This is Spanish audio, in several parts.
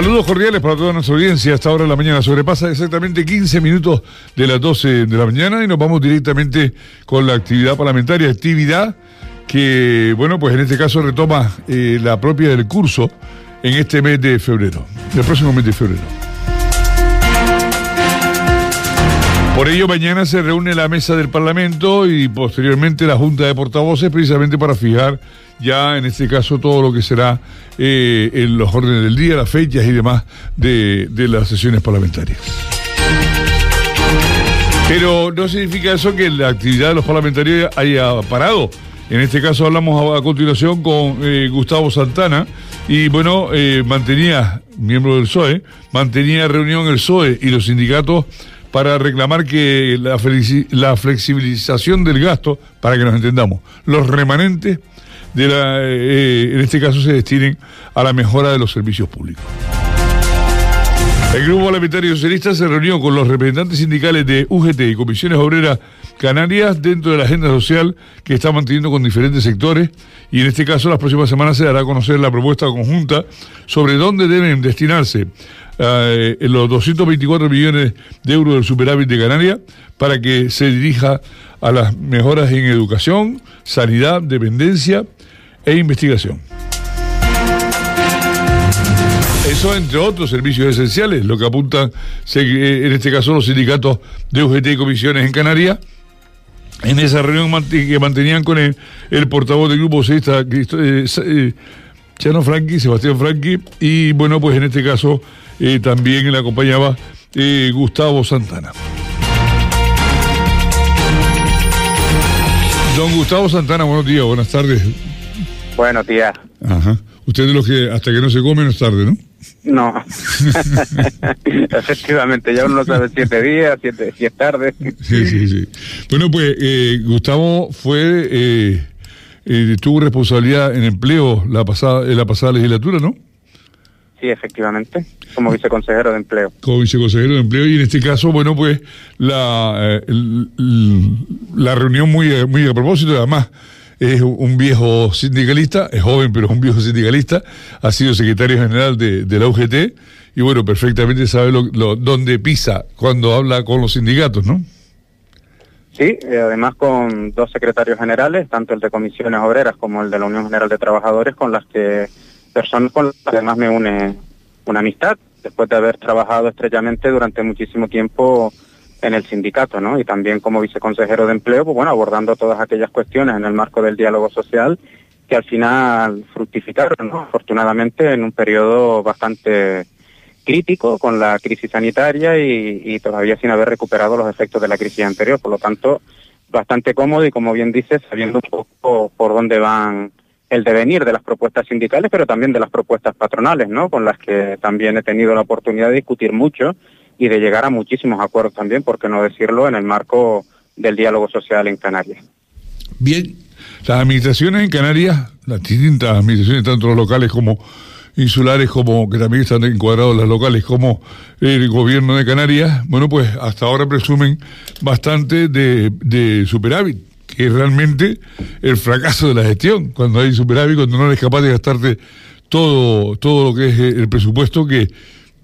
Saludos cordiales para toda nuestra audiencia. Hasta ahora de la mañana sobrepasa exactamente 15 minutos de las 12 de la mañana y nos vamos directamente con la actividad parlamentaria. Actividad que, bueno, pues en este caso retoma eh, la propia del curso en este mes de febrero, el próximo mes de febrero. Por ello, mañana se reúne la mesa del Parlamento y posteriormente la Junta de Portavoces, precisamente para fijar ya en este caso todo lo que será eh, en los órdenes del día, las fechas y demás de, las sesiones parlamentarias. Pero no significa eso que la actividad de los parlamentarios haya parado. En este caso hablamos a, a continuación con eh, Gustavo Santana y bueno, eh, mantenía, miembro del PSOE, mantenía reunión el PSOE y los sindicatos para reclamar que la, la flexibilización del gasto, para que nos entendamos, los remanentes de la, eh, en este caso se destinen a la mejora de los servicios públicos. El Grupo Parlamentario Socialista se reunió con los representantes sindicales de UGT y Comisiones Obreras Canarias dentro de la agenda social que está manteniendo con diferentes sectores y en este caso las próximas semanas se dará a conocer la propuesta conjunta sobre dónde deben destinarse eh, los 224 millones de euros del superávit de Canarias para que se dirija a las mejoras en educación, sanidad, dependencia e investigación. Eso entre otros servicios esenciales, lo que apuntan eh, en este caso los sindicatos de UGT y comisiones en Canarias. En esa reunión que mantenían con el, el portavoz del grupo Cristo- eh, eh, Chano Franqui, Sebastián Franqui, y bueno, pues en este caso eh, también le acompañaba eh, Gustavo Santana. Don Gustavo Santana, buenos días, buenas tardes. Buenos días. Ajá. Usted de los que hasta que no se come no es tarde, ¿no? No. Efectivamente, ya uno no sabe siete días, siete, si es tarde. Sí, sí, sí. Bueno, pues eh, Gustavo fue, eh, eh, tuvo responsabilidad en empleo la pasada, en la pasada legislatura, ¿no? Sí, efectivamente, como viceconsejero de empleo. Como viceconsejero de empleo y en este caso, bueno, pues la, eh, el- el- la reunión muy, eh, muy a propósito, además es un viejo sindicalista, es joven pero es un viejo sindicalista, ha sido secretario general de, de la UGT y bueno, perfectamente sabe lo, lo- dónde pisa cuando habla con los sindicatos, ¿no? Sí, eh, además con dos secretarios generales, tanto el de comisiones obreras como el de la Unión General de Trabajadores, con las que personas con las que además me une una amistad, después de haber trabajado estrechamente durante muchísimo tiempo en el sindicato, ¿no? Y también como viceconsejero de empleo, pues bueno, abordando todas aquellas cuestiones en el marco del diálogo social que al final fructificaron, ¿no? Afortunadamente en un periodo bastante crítico con la crisis sanitaria y, todavía sin haber recuperado los efectos de la crisis anterior. Por lo tanto, bastante cómodo y, como bien dices, sabiendo un poco por dónde van el devenir de las propuestas sindicales, pero también de las propuestas patronales, ¿no? Con las que también he tenido la oportunidad de discutir mucho y de llegar a muchísimos acuerdos también, por qué no decirlo, en el marco del diálogo social en Canarias. Bien, las administraciones en Canarias, las distintas administraciones, tanto los locales como insulares, como que también están encuadrados las locales, como el gobierno de Canarias, bueno, pues hasta ahora presumen bastante de, de superávit, que es realmente el fracaso de la gestión, cuando hay superávit, cuando no eres capaz de gastarte todo, todo lo que es el presupuesto que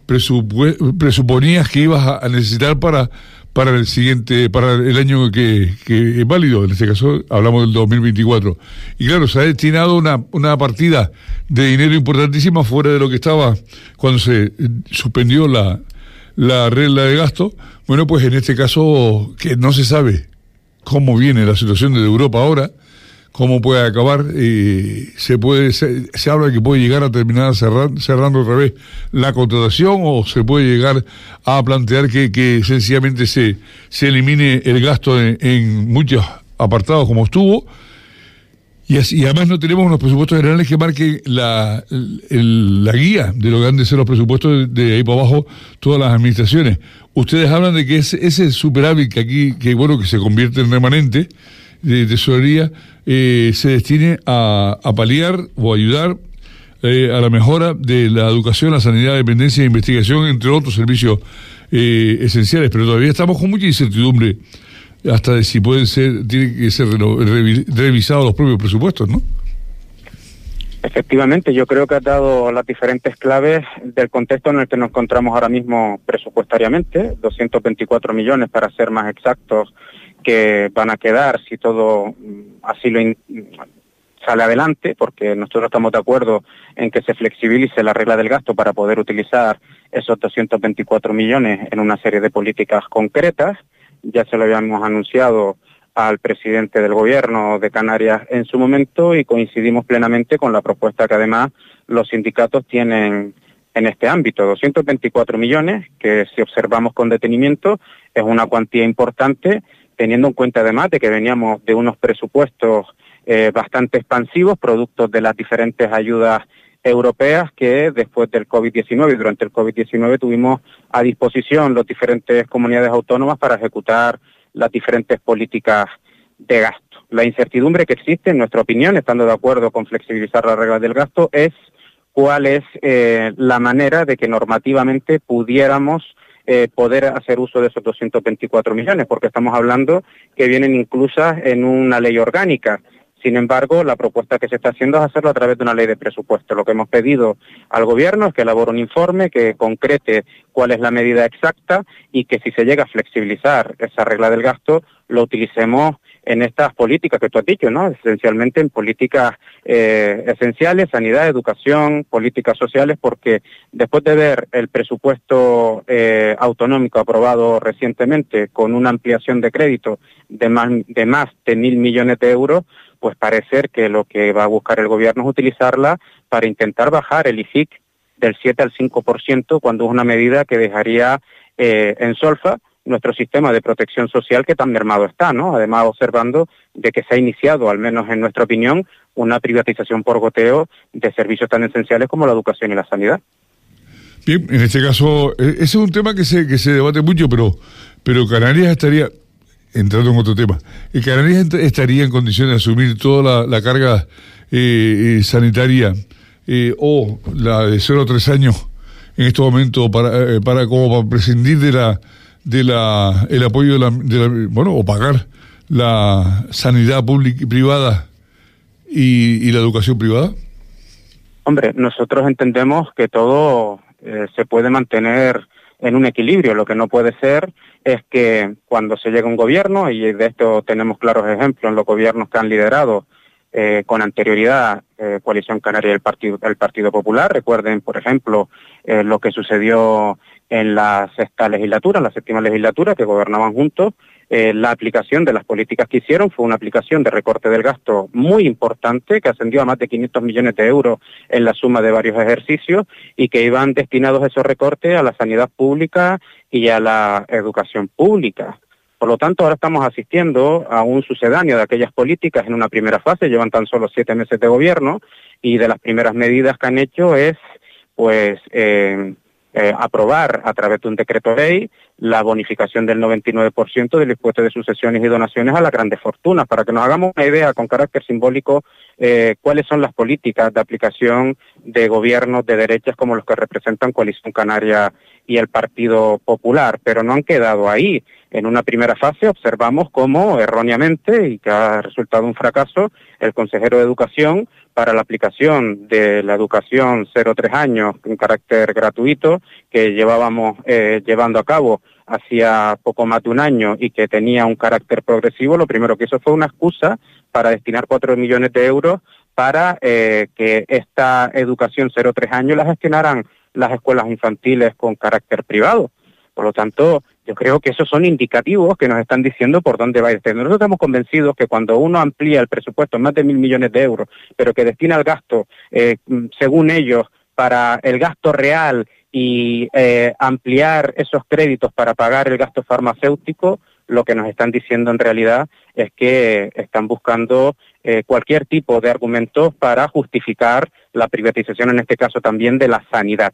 presuponías que ibas a- necesitar para para el siguiente, para el año que, que es válido, en este caso hablamos del 2024. Y claro, se ha destinado una, una partida de dinero importantísima fuera de lo que estaba cuando se eh, suspendió la, la regla de gasto. Bueno, pues en este caso que no se sabe cómo viene la situación de Europa ahora, cómo puede acabar, eh, se puede se, se habla que puede llegar a terminar cerrar- cerrando otra vez la contratación o se puede llegar a plantear que, que sencillamente se, se elimine el gasto en, muchos apartados como estuvo. Y, así, además no tenemos unos presupuestos generales que marquen la, la guía de lo que han de ser los presupuestos de, de ahí para abajo todas las administraciones. Ustedes hablan de que ese, ese superávit que aquí, que bueno, que se convierte en remanente de tesorería, eh, se destine a, a paliar o ayudar eh, a la mejora de la educación, la sanidad, dependencia e investigación, entre otros servicios eh, esenciales. Pero todavía estamos con mucha incertidumbre hasta de si pueden ser, tienen que ser revisados los propios presupuestos, ¿no? Efectivamente, yo creo que ha dado las diferentes claves del contexto en el que nos encontramos ahora mismo presupuestariamente, 224 millones para ser más exactos que van a quedar si todo mm, así lo sale adelante, porque nosotros estamos de acuerdo en que se flexibilice la regla del gasto para poder utilizar esos 224 millones en una serie de políticas concretas. Ya se lo habíamos anunciado al presidente del gobierno de Canarias en su momento y coincidimos plenamente con la propuesta que además los sindicatos tienen en este ámbito. 224 millones, que si observamos con detenimiento es una cuantía importante, teniendo en cuenta además de que veníamos de unos presupuestos eh, bastante expansivos, productos de las diferentes ayudas europeas que después del COVID-19 y durante el COVID-19 tuvimos a disposición las diferentes comunidades autónomas para ejecutar las diferentes políticas de gasto. La incertidumbre que existe, en nuestra opinión, estando de acuerdo con flexibilizar las reglas del gasto, es cuál es eh, la manera de que normativamente pudiéramos eh, poder hacer uso de esos 224 millones, porque estamos hablando que vienen inclusas en una ley orgánica. Sin embargo, la propuesta que se está haciendo es hacerlo a través de una ley de presupuesto. Lo que hemos pedido al Gobierno es que elabore un informe que concrete cuál es la medida exacta y que si se llega a flexibilizar esa regla del gasto, lo utilicemos en estas políticas que tú has dicho, ¿no? Esencialmente en políticas eh, esenciales, sanidad, educación, políticas sociales, porque después de ver el presupuesto eh, autonómico aprobado recientemente con una ampliación de crédito de más de más de mil millones de euros, pues parecer que lo que va a buscar el gobierno es utilizarla para intentar bajar el IFIC del 7 al 5%, cuando es una medida que dejaría eh, en solfa nuestro sistema de protección social que tan mermado está, ¿no? Además, observando de que se ha iniciado, al menos en nuestra opinión, una privatización por goteo de servicios tan esenciales como la educación y la sanidad. Bien, en este caso, e-, ese es un tema que se, que se debate mucho, pero, pero Canarias estaría, entrando en otro tema, Canarias estaría en condiciones de asumir toda la, carga eh, eh, sanitaria eh, o la de 0 a 3 años en estos momentos para, para como para prescindir de la de la el apoyo de la, bueno o pagar la sanidad pública y privada y, la educación privada. Hombre nosotros entendemos que todo se puede mantener en un equilibrio. Lo que no puede ser es que cuando se llega un gobierno, y de esto tenemos claros ejemplos en los gobiernos que han liderado eh, con anterioridad eh, Coalición Canaria y el Partido, el Partido Popular. Recuerden, por ejemplo, eh, lo que sucedió en la sexta legislatura, en la séptima legislatura, que gobernaban juntos, eh, la aplicación de las políticas que hicieron fue una aplicación de recorte del gasto muy importante que ascendió a más de 500 millones de euros en la suma de varios ejercicios y que iban destinados esos recortes a la sanidad pública y a la educación pública. Por lo tanto, ahora estamos asistiendo a un sucedáneo de aquellas políticas en una primera fase, llevan tan solo siete meses de gobierno y de las primeras medidas que han hecho es pues eh, eh, aprobar a través de un decreto ley la bonificación del 99% del impuesto de sucesiones y donaciones a las grandes fortunas, para que nos hagamos una idea con carácter simbólico eh, cuáles son las políticas de aplicación de gobiernos de derechas como los que representan Coalición Canaria y el Partido Popular, pero no han quedado ahí. En una primera fase observamos cómo erróneamente, y que ha resultado un fracaso, el consejero de Educación para la aplicación de la educación 0-3 años en carácter gratuito que llevábamos eh, llevando a cabo hacía poco más de un año y que tenía un carácter progresivo, lo primero que hizo fue una excusa para destinar 4 millones de euros para eh, que esta educación 0-3 años la gestionaran las escuelas infantiles con carácter privado. Por lo tanto, yo creo que esos son indicativos que nos están diciendo por dónde va a ir. Nosotros estamos convencidos que cuando uno amplía el presupuesto más de mil millones de euros, pero que destina el gasto, eh, según ellos, para el gasto real y eh, ampliar esos créditos para pagar el gasto farmacéutico, lo que nos están diciendo en realidad es que están buscando eh, cualquier tipo de argumentos para justificar la privatización, en este caso también de la sanidad.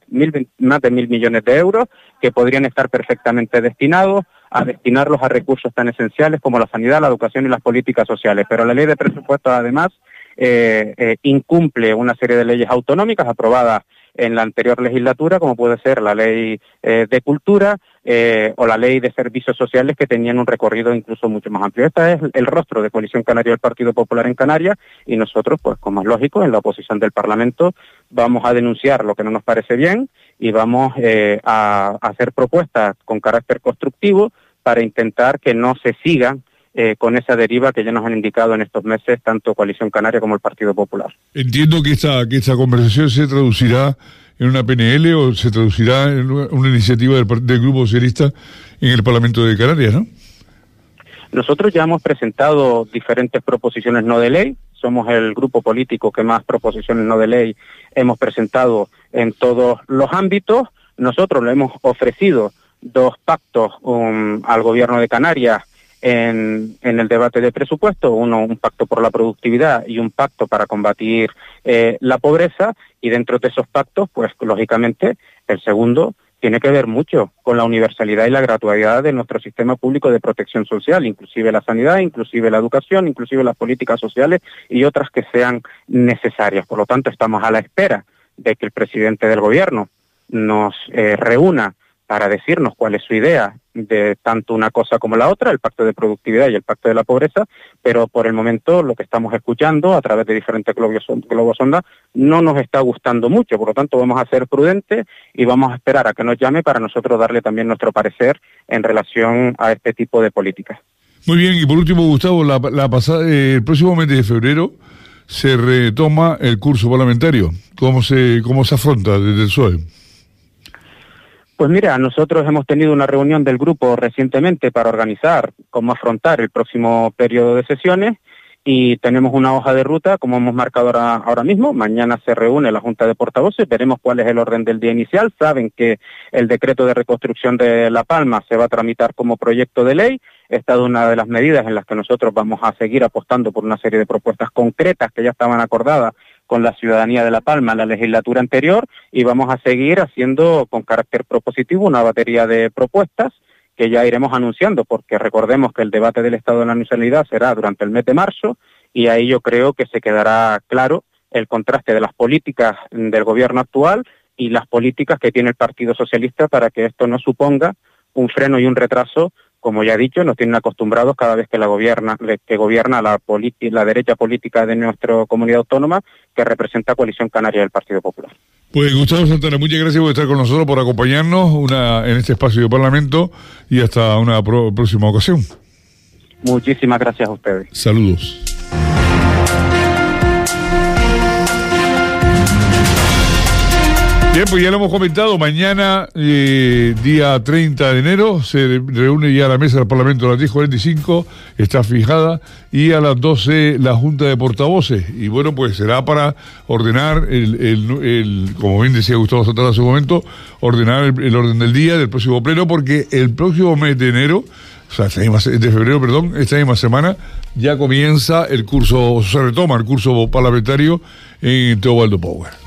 más de mil millones de euros que podrían estar perfectamente destinados a destinarlos a recursos tan esenciales como la sanidad, la educación y las políticas sociales. Pero la ley de presupuestos, además, eh, eh, incumple una serie de leyes autonómicas aprobadas en la anterior legislatura, como puede ser la ley eh, de cultura eh, o la ley de servicios sociales que tenían un recorrido incluso mucho más amplio. Este es el rostro de Coalición Canaria del Partido Popular en Canarias y nosotros, pues como es lógico, en la oposición del Parlamento vamos a denunciar lo que no nos parece bien y vamos eh, a hacer propuestas con carácter constructivo para intentar que no se sigan eh, con esa deriva que ya nos han indicado en estos meses tanto Coalición Canaria como el Partido Popular. Entiendo que esta, que esta conversación se traducirá en una PNL o se traducirá en una iniciativa del, del Grupo Socialista en el Parlamento de Canarias, ¿no? Nosotros ya hemos presentado diferentes proposiciones no de ley, somos el grupo político que más proposiciones no de ley hemos presentado en todos los ámbitos. Nosotros le hemos ofrecido dos pactos um, al gobierno de Canarias en, el debate de presupuesto, uno un pacto por la productividad y un pacto para combatir eh, la pobreza, y dentro de esos pactos, pues lógicamente, el segundo tiene que ver mucho con la universalidad y la gratuidad de nuestro sistema público de protección social, inclusive la sanidad, inclusive la educación, inclusive las políticas sociales y otras que sean necesarias. Por lo tanto, estamos a la espera de que el presidente del gobierno nos eh, reúna para decirnos cuál es su idea de tanto una cosa como la otra, el pacto de productividad y el pacto de la pobreza, pero por el momento lo que estamos escuchando a través de diferentes globos, sonda no nos está gustando mucho, por lo tanto vamos a ser prudentes y vamos a esperar a que nos llame para nosotros darle también nuestro parecer en relación a este tipo de políticas. Muy bien, y por último, Gustavo, la, la pasada, eh, el próximo mes de febrero se retoma el curso parlamentario. ¿Cómo se, cómo se afronta desde el PSOE? Pues mira, nosotros hemos tenido una reunión del grupo recientemente para organizar cómo afrontar el próximo periodo de sesiones y tenemos una hoja de ruta, como hemos marcado ahora, ahora mismo. Mañana se reúne la Junta de Portavoces, veremos cuál es el orden del día inicial. Saben que el decreto de reconstrucción de La Palma se va a tramitar como proyecto de ley. Esta es una de las medidas en las que nosotros vamos a seguir apostando por una serie de propuestas concretas que ya estaban acordadas con la ciudadanía de La Palma en la legislatura anterior y vamos a seguir haciendo con carácter propositivo una batería de propuestas que ya iremos anunciando, porque recordemos que el debate del Estado de la Nacionalidad será durante el mes de marzo y ahí yo creo que se quedará claro el contraste de las políticas del gobierno actual y las políticas que tiene el Partido Socialista para que esto no suponga un freno y un retraso como ya he dicho, nos tienen acostumbrados cada vez que la gobierna, que gobierna la, la derecha política de nuestra comunidad autónoma, que representa Coalición Canaria del Partido Popular. Pues Gustavo Santana, muchas gracias por estar con nosotros, por acompañarnos una, en este espacio de Parlamento y hasta una próxima ocasión. Muchísimas gracias a ustedes. Saludos. Bien, pues ya lo hemos comentado, mañana, eh, día 30 de enero, se reúne ya la mesa del Parlamento a las 10.45, está fijada, y a las 12 la Junta de Portavoces. Y bueno, pues será para ordenar, el, el, como bien decía Gustavo Santana hace un momento, ordenar el, orden del día del próximo pleno, porque el próximo mes de enero, o sea, de febrero, perdón, esta misma semana, ya comienza el curso, se retoma el curso parlamentario en Teobaldo Power.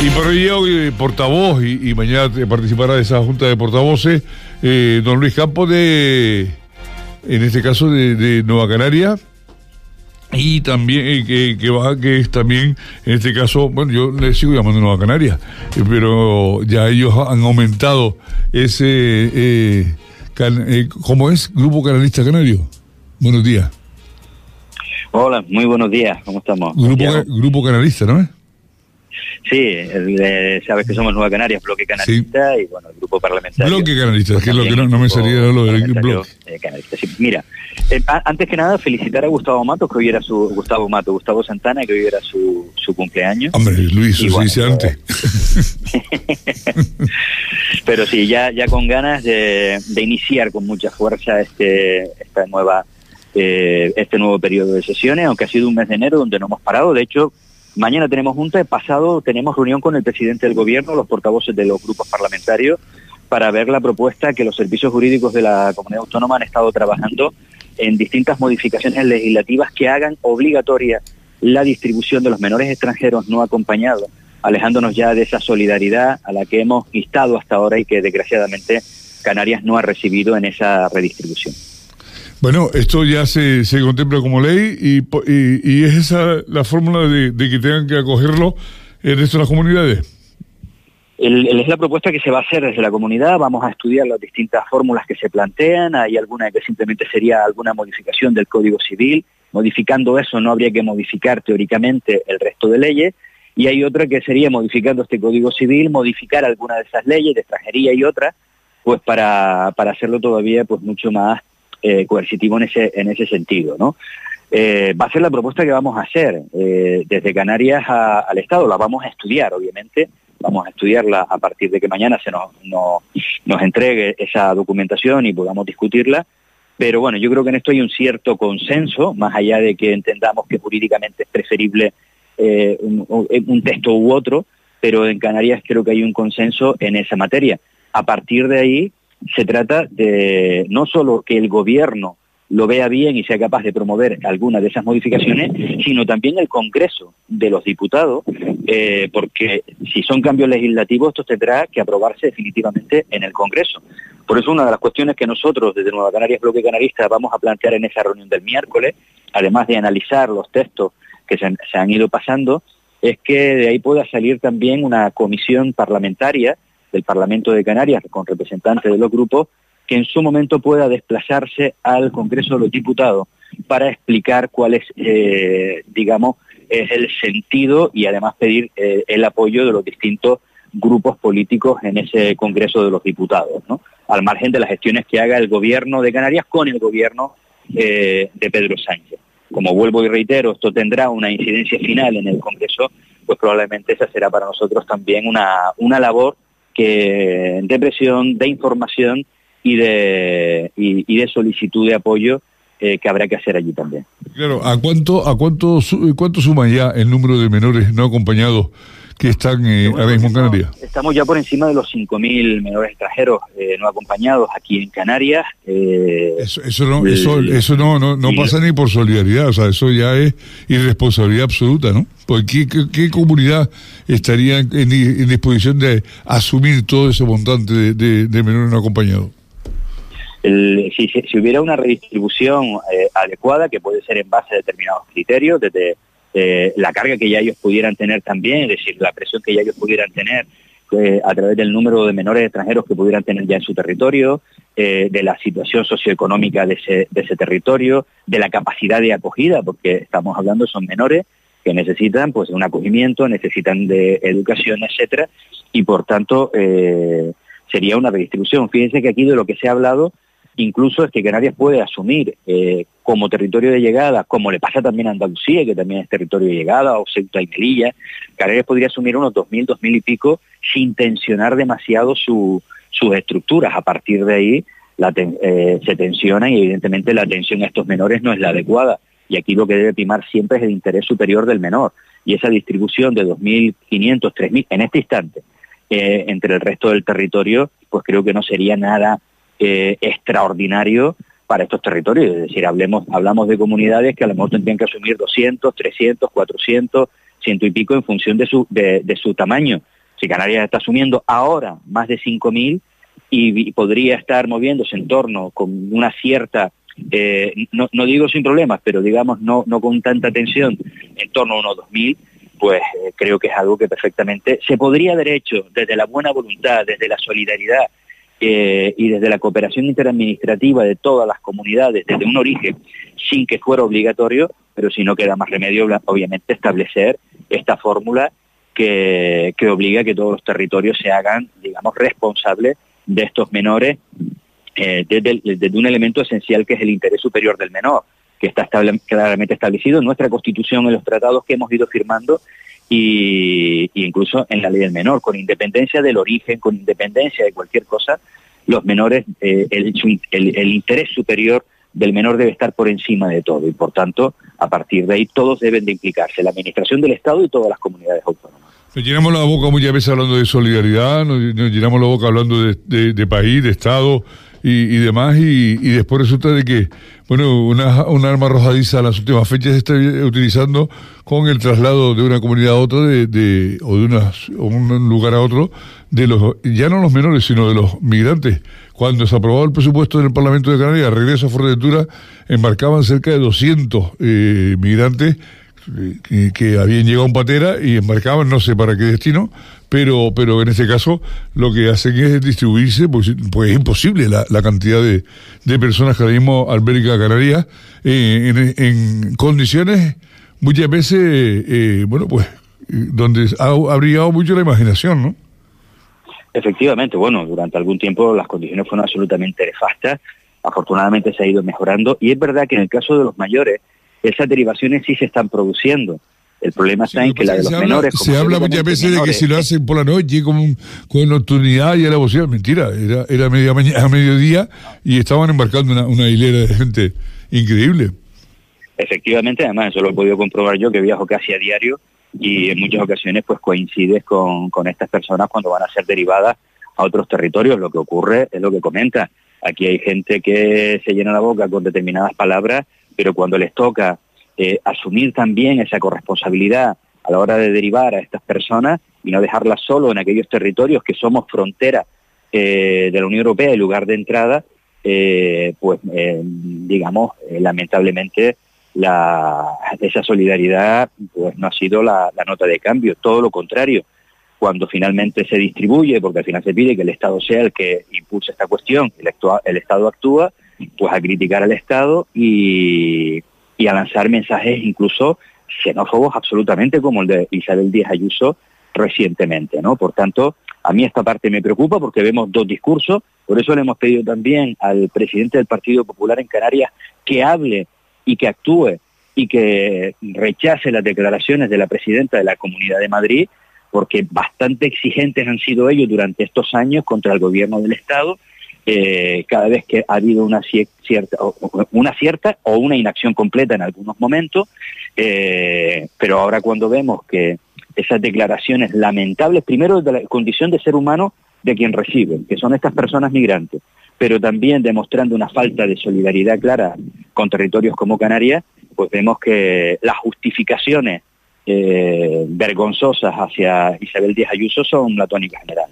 Y por ello, eh, portavoz, y, mañana participará de esa junta de portavoces, eh, don Luis Campos de, en este caso, de, Nueva Canaria, y también eh, que, que, va, que es también, en este caso, bueno, yo le sigo llamando Nueva Canaria, pero ya ellos han aumentado ese, ¿cómo es? Grupo Canalista Canario. Buenos días. Hola, muy buenos días, ¿cómo estamos? Grupo, grupo Canalista, ¿no Sí, sabes que somos Nueva Canarias, bloque canalista y bueno, el grupo parlamentario. Bloque canalista, que es lo que no, me salía lo del bloque. canalista. Mira, eh, antes que nada felicitar a Gustavo Matos, que hoy era su, Gustavo Mato, Gustavo Santana, que hoy era su, su cumpleaños. Hombre, Luis, eso dice antes. Pero sí, ya, ya con ganas de, de iniciar con mucha fuerza este, esta nueva, eh, este nuevo periodo de sesiones, aunque ha sido un mes de enero donde no hemos parado. De hecho, Mañana tenemos junta, pasado tenemos reunión con el presidente del gobierno, los portavoces de los grupos parlamentarios, para ver la propuesta que los servicios jurídicos de la comunidad autónoma han estado trabajando en distintas modificaciones legislativas que hagan obligatoria la distribución de los menores extranjeros no acompañados, alejándonos ya de esa solidaridad a la que hemos instado hasta ahora y que desgraciadamente Canarias no ha recibido en esa redistribución. Bueno, esto ya se, se contempla como ley y, y, es esa la fórmula de, que tengan que acogerlo el resto de las comunidades. es la propuesta que se va a hacer desde la comunidad, vamos a estudiar las distintas fórmulas que se plantean, hay alguna que simplemente sería alguna modificación del Código Civil, modificando eso no habría que modificar teóricamente el resto de leyes, y hay otra que sería modificando este Código Civil, modificar alguna de esas leyes de extranjería y otra, pues para, para hacerlo todavía pues mucho más eh, coercitivo en ese, en ese sentido, ¿no? Eh, va a ser la propuesta que vamos a hacer eh, desde Canarias al Estado, la vamos a estudiar, obviamente, vamos a estudiarla a partir de que mañana se nos, nos entregue esa documentación y podamos discutirla, pero bueno, yo creo que en esto hay un cierto consenso, más allá de que entendamos que jurídicamente es preferible un texto u otro, pero en Canarias creo que hay un consenso en esa materia. A partir de ahí, se trata de no solo que el gobierno lo vea bien y sea capaz de promover alguna de esas modificaciones, sino también el Congreso de los Diputados, eh, porque si son cambios legislativos, esto tendrá que aprobarse definitivamente en el Congreso. Por eso una de las cuestiones que nosotros desde Nueva Canarias Bloque Canarista vamos a plantear en esa reunión del miércoles, además de analizar los textos que se, se han ido pasando, es que de ahí pueda salir también una comisión parlamentaria del Parlamento de Canarias con representantes de los grupos que en su momento pueda desplazarse al Congreso de los Diputados para explicar cuál es, eh, digamos, es el sentido y además pedir eh, el apoyo de los distintos grupos políticos en ese Congreso de los Diputados, ¿no? al margen de las gestiones que haga el Gobierno de Canarias con el Gobierno eh, de Pedro Sánchez. Como vuelvo y reitero, esto tendrá una incidencia final en el Congreso, pues probablemente esa será para nosotros también una, una labor que de presión, de información y de, y, de solicitud de apoyo eh, que habrá que hacer allí también. Claro, ¿a cuánto, a cuánto, cuánto suma ya el número de menores no acompañados que están eh, ahora mismo en Canarias? Estamos ya por encima de los 5.000 menores extranjeros eh, no acompañados aquí en Canarias. Eh, eso, eso, no, eso, eso no, no, no pasa ni por solidaridad, o sea, eso ya es irresponsabilidad absoluta, ¿no? Porque ¿qué, qué, comunidad estaría en, disposición de asumir todo ese montante de, de, menores no acompañados? si, si, hubiera una redistribución adecuada, que puede ser en base a determinados criterios, desde eh, la carga que ya ellos pudieran tener también, es decir, la presión que ya ellos pudieran tener eh, a través del número de menores extranjeros que pudieran tener ya en su territorio, eh, de la situación socioeconómica de ese, territorio, de la capacidad de acogida, porque estamos hablando son menores que necesitan pues un acogimiento, necesitan de educación, etcétera, y por tanto sería una redistribución. Fíjense que aquí de lo que se ha hablado incluso es que Canarias puede asumir eh, como territorio de llegada, como le pasa también a Andalucía, que también es territorio de llegada, o Ceuta y Melilla, Canarias podría asumir unos 2.000, 2.000 y pico sin tensionar demasiado sus estructuras. A partir de ahí eh, se tensionan y evidentemente la atención a estos menores no es la adecuada. Y aquí lo que debe primar siempre es el interés superior del menor. Y esa distribución de 2.500, 3.000 en este instante eh, entre el resto del territorio, pues creo que no sería nada eh, extraordinario para estos territorios. Es decir, hablemos, hablamos de comunidades que a lo mejor tendrían que asumir 200, 300, 400, ciento y pico en función de su, de, su tamaño. Si Canarias está asumiendo ahora más de 5.000 y, y podría estar moviéndose en torno con una cierta, eh, no, digo sin problemas, pero digamos no, no con tanta tensión, en torno a unos 2.000, pues eh, creo que es algo que perfectamente se podría haber hecho desde la buena voluntad, desde la solidaridad, eh, y desde la cooperación interadministrativa de todas las comunidades desde un origen sin que fuera obligatorio, pero si no queda más remedio, obviamente, establecer esta fórmula que, que obliga a que todos los territorios se hagan, digamos, responsables de estos menores eh, desde, desde, un elemento esencial que es el interés superior del menor, que está claramente establecido en nuestra Constitución, en los tratados que hemos ido firmando y, incluso en la ley del menor, con independencia del origen, con independencia de cualquier cosa, los menores, eh, el, el, interés superior del menor debe estar por encima de todo y por tanto, a partir de ahí todos deben de implicarse, la administración del Estado y todas las comunidades autónomas. Nos llenamos la boca muchas veces hablando de solidaridad, nos, llenamos la boca hablando de, país, de Estado, y, demás, y, después resulta de que, bueno, una, una arma arrojadiza las últimas fechas se está utilizando con el traslado de una comunidad a otra, de, o de unas, un lugar a otro, de los, ya no los menores, sino de los migrantes. Cuando se aprobó el presupuesto en el Parlamento de Canarias, regreso a Fuerteventura, embarcaban cerca de 200 eh, migrantes que, habían llegado un patera y embarcaban, no sé para qué destino, pero, pero en este caso lo que hacen es distribuirse, pues, pues es imposible la, la cantidad de, de, personas que ahora mismo alberga Canarias eh, en, en, condiciones muchas veces, eh, bueno, pues donde ha, ha brillado mucho la imaginación, ¿no? Efectivamente, bueno, durante algún tiempo las condiciones fueron absolutamente nefastas, afortunadamente se ha ido mejorando y es verdad que en el caso de los mayores esas derivaciones sí se están produciendo. El problema está en que la de los menores... se habla muchas veces de que si lo hacen por la noche con, con nocturnidad y a la mentira, era, era media mañana, a mediodía y estaban embarcando una, una hilera de gente increíble. Efectivamente, además eso lo he podido comprobar yo que viajo casi a diario y en muchas ocasiones pues coincides con, con estas personas cuando van a ser derivadas a otros territorios. Lo que ocurre es lo que comenta. Aquí hay gente que se llena la boca con determinadas palabras pero cuando les toca eh, asumir también esa corresponsabilidad a la hora de derivar a estas personas y no dejarlas solo en aquellos territorios que somos frontera eh, de la Unión Europea y lugar de entrada, eh, pues digamos, lamentablemente esa solidaridad pues no ha sido la, nota de cambio, todo lo contrario. Cuando finalmente se distribuye, porque al final se pide que el Estado sea el que impulse esta cuestión, el Estado actúa, pues a criticar al Estado y, a lanzar mensajes incluso xenófobos absolutamente como el de Isabel Díaz Ayuso recientemente, ¿no? Por tanto, a mí esta parte me preocupa porque vemos dos discursos, por eso le hemos pedido también al presidente del Partido Popular en Canarias que hable y que actúe y que rechace las declaraciones de la presidenta de la Comunidad de Madrid, porque bastante exigentes han sido ellos durante estos años contra el gobierno del Estado eh, cada vez que ha habido una cierta, una cierta o una inacción completa en algunos momentos, eh, pero ahora cuando vemos que esas declaraciones lamentables, primero de la condición de ser humano de quien reciben, que son estas personas migrantes, pero también demostrando una falta de solidaridad clara con territorios como Canarias, pues vemos que las justificaciones eh, vergonzosas hacia Isabel Díaz Ayuso son la tónica general.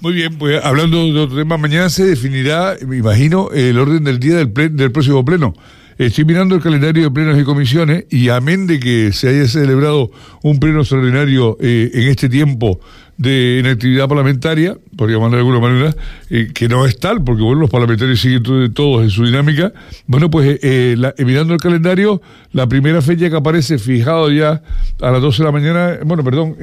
Muy bien, pues hablando de otro tema, mañana se definirá, me imagino, el orden del día del, del próximo pleno. Estoy mirando el calendario de plenos y comisiones y amén de que se haya celebrado un pleno extraordinario eh, en este tiempo de inactividad parlamentaria, por llamarlo de alguna manera, eh, que no es tal, porque bueno, los parlamentarios siguen todos en su dinámica. Bueno, pues eh, mirando el calendario, la primera fecha que aparece fijado ya a las 12 de la mañana, bueno, perdón,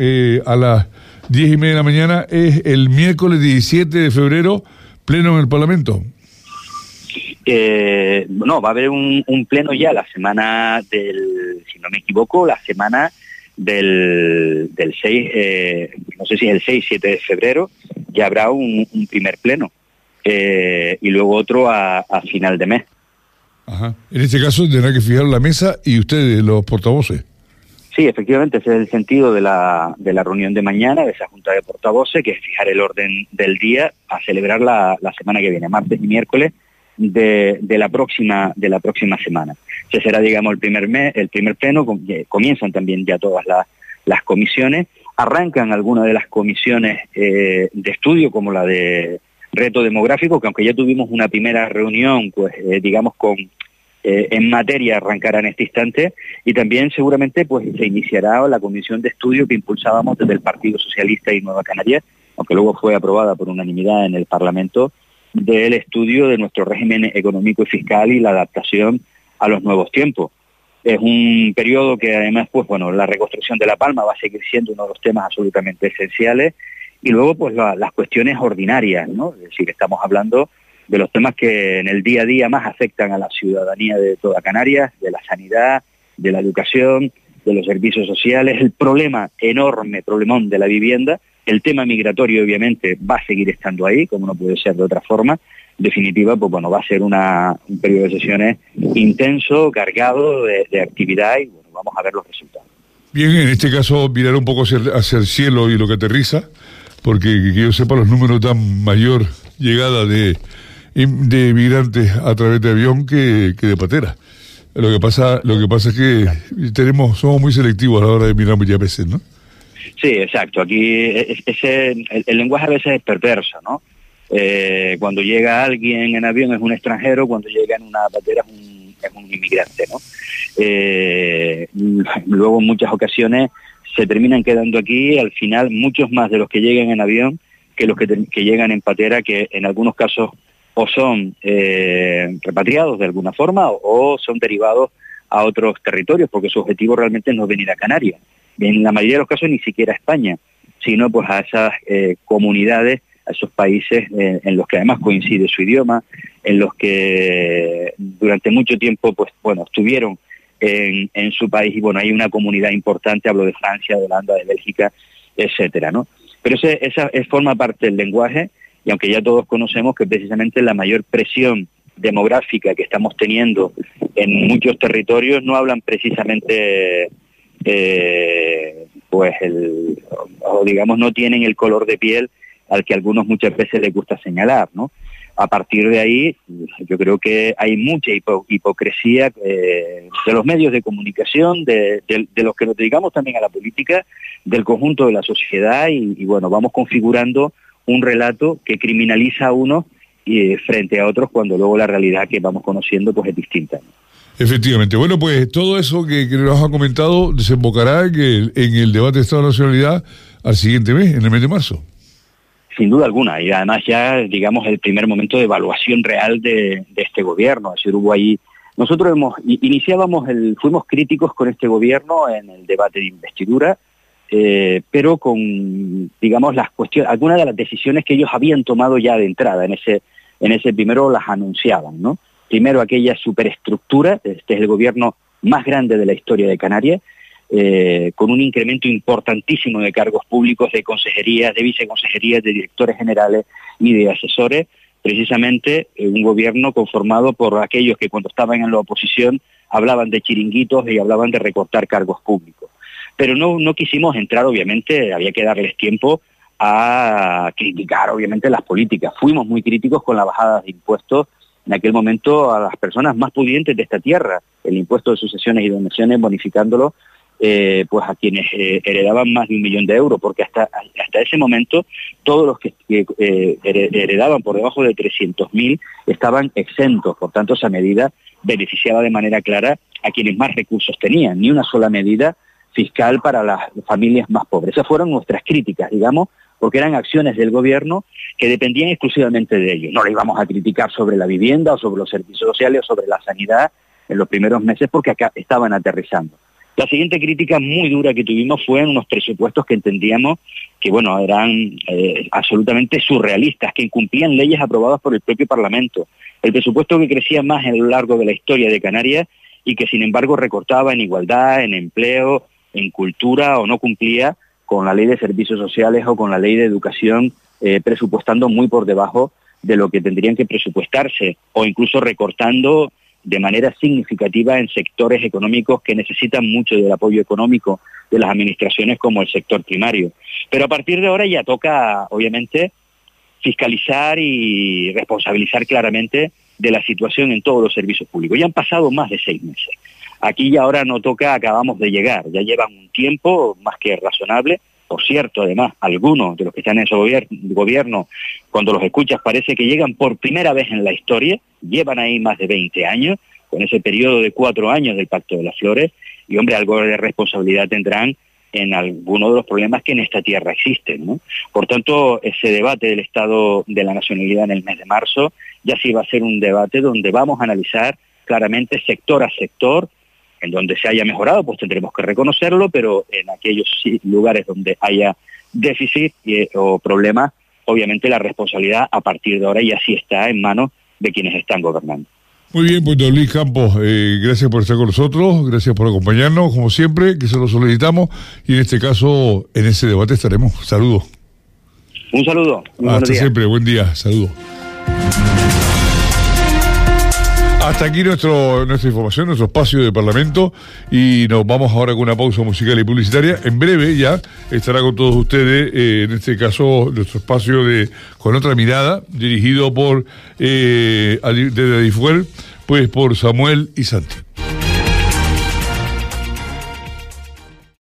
a las 10 y media de la mañana, es el miércoles 17 de febrero, pleno en el Parlamento. Eh, no, va a haber un, pleno ya la semana del, si no me equivoco, la semana del, del 6, eh, no sé si es el 6, 7 de febrero, ya habrá un, primer pleno. Eh, y luego otro a, a, final de mes. Ajá. En este caso tendrá que fijar la mesa y ustedes, los portavoces. Sí, efectivamente, ese es el sentido de la, de la reunión de mañana, de esa junta de portavoces, que es fijar el orden del día a celebrar la, la semana que viene, martes y miércoles de, la próxima de la próxima semana. Ese será, digamos, el primer mes, el primer pleno, comienzan también ya todas las, las comisiones, arrancan algunas de las comisiones eh, de estudio, como la de reto demográfico, que aunque ya tuvimos una primera reunión, pues eh, digamos con eh, en materia arrancará en este instante y también seguramente pues se iniciará la comisión de estudio que impulsábamos desde el Partido Socialista y Nueva Canarias, aunque luego fue aprobada por unanimidad en el Parlamento, del estudio de nuestro régimen económico y fiscal y la adaptación a los nuevos tiempos. Es un periodo que además, pues bueno, la reconstrucción de La Palma va a seguir siendo uno de los temas absolutamente esenciales y luego pues las cuestiones ordinarias, ¿no? Es decir, estamos hablando de los temas que en el día a día más afectan a la ciudadanía de toda Canarias, de la sanidad, de la educación, de los servicios sociales, el problema enorme, problemón de la vivienda, el tema migratorio obviamente va a seguir estando ahí, como no puede ser de otra forma, definitiva, pues bueno, va a ser una, un periodo de sesiones intenso, cargado de, actividad y bueno, vamos a ver los resultados. Bien, en este caso mirar un poco hacia, hacia el cielo y lo que aterriza, porque que yo sepa los números dan mayor llegada de de migrantes a través de avión que, que de patera. Lo que pasa, lo que pasa es que tenemos, somos muy selectivos a la hora de mirar muchas veces, ¿no? Sí, exacto. Aquí ese, el, lenguaje a veces es perverso, ¿no? Eh, cuando llega alguien en avión es un extranjero, cuando llega en una patera es un, inmigrante, ¿no? Eh, luego en muchas ocasiones se terminan quedando aquí, al final muchos más de los que llegan en avión que los que, llegan en patera, que en algunos casos o son eh, repatriados de alguna forma o, son derivados a otros territorios, porque su objetivo realmente no es venir a Canarias. En la mayoría de los casos ni siquiera España, sino pues a esas eh, comunidades, a esos países eh, en los que además coincide su idioma, en los que durante mucho tiempo pues bueno estuvieron en, en su país y bueno hay una comunidad importante, hablo de Francia, de Holanda, de Bélgica, etcétera, ¿no? Pero ese, esa es, forma parte del lenguaje y aunque ya todos conocemos que precisamente la mayor presión demográfica que estamos teniendo en muchos territorios no hablan precisamente eh, pues el o digamos no tienen el color de piel al que a algunos muchas veces les gusta señalar no a partir de ahí yo creo que hay mucha hipocresía eh, de los medios de comunicación de, los que nos dedicamos también a la política del conjunto de la sociedad y, bueno vamos configurando un relato que criminaliza a uno y frente a otros cuando luego la realidad que vamos conociendo pues es distinta. Efectivamente. Bueno, pues todo eso que, nos ha comentado desembocará en el, en el debate de Estado de Nacionalidad al siguiente mes, en el mes de marzo. Sin duda alguna, y además ya, digamos, el primer momento de evaluación real de, este gobierno. Es decir, hubo. Nosotros hemos, iniciábamos, el, fuimos críticos con este gobierno en el debate de investidura, eh, pero con, digamos, las cuestiones, algunas de las decisiones que ellos habían tomado ya de entrada en ese, en ese primero las anunciaban, ¿no? Primero aquella superestructura, este es el gobierno más grande de la historia de Canarias, eh, con un incremento importantísimo de cargos públicos, de consejerías, de viceconsejerías, de directores generales y de asesores, precisamente eh, un gobierno conformado por aquellos que cuando estaban en la oposición hablaban de chiringuitos y hablaban de recortar cargos públicos pero no, no quisimos entrar, obviamente, había que darles tiempo a criticar, obviamente, las políticas. Fuimos muy críticos con la bajada de impuestos en aquel momento a las personas más pudientes de esta tierra, el impuesto de sucesiones y donaciones, bonificándolo eh, pues a quienes eh, heredaban más de un millón de euros, porque hasta, hasta ese momento todos los que, eh, heredaban por debajo de 300.000 estaban exentos, por tanto esa medida beneficiaba de manera clara a quienes más recursos tenían, ni una sola medida fiscal para las familias más pobres. Esas fueron nuestras críticas, digamos, porque eran acciones del gobierno que dependían exclusivamente de ellos. No le íbamos a criticar sobre la vivienda o sobre los servicios sociales o sobre la sanidad en los primeros meses porque acá estaban aterrizando. La siguiente crítica muy dura que tuvimos fue en unos presupuestos que entendíamos que bueno eran eh, absolutamente surrealistas, que incumplían leyes aprobadas por el propio Parlamento. El presupuesto que crecía más en lo largo de la historia de Canarias y que sin embargo recortaba en igualdad, en empleo, en cultura o no cumplía con la ley de servicios sociales o con la ley de educación, eh, presupuestando muy por debajo de lo que tendrían que presupuestarse o incluso recortando de manera significativa en sectores económicos que necesitan mucho del apoyo económico de las administraciones como el sector primario. Pero a partir de ahora ya toca, obviamente, fiscalizar y responsabilizar claramente de la situación en todos los servicios públicos. Ya han pasado más de seis meses. Aquí ya ahora no toca, acabamos de llegar, ya llevan un tiempo más que razonable. Por cierto, además, algunos de los que están en ese gobierno, cuando los escuchas parece que llegan por primera vez en la historia, llevan ahí más de 20 años, con ese periodo de cuatro años del Pacto de las Flores, y hombre, algo de responsabilidad tendrán en algunos de los problemas que en esta tierra existen. Por tanto, ese debate del Estado de la Nacionalidad en el mes de marzo ya sí va a ser un debate donde vamos a analizar claramente sector a sector en donde se haya mejorado, pues tendremos que reconocerlo, pero en aquellos lugares donde haya déficit eh, o problemas, obviamente la responsabilidad a partir de ahora ya sí está en manos de quienes están gobernando. Muy bien, pues don Luis Campos, eh, gracias por estar con nosotros, gracias por acompañarnos, como siempre, que se lo solicitamos, y en este caso, en ese debate estaremos. Saludos. Un saludo. Hasta siempre, buen día, saludos. Hasta aquí nuestro, nuestra información, nuestro espacio de Parlamento y nos vamos ahora con una pausa musical y publicitaria. En breve ya estará con todos ustedes, eh, en este caso, nuestro espacio de con otra mirada, dirigido por eh, desde Difuel, pues por Samuel y Santi.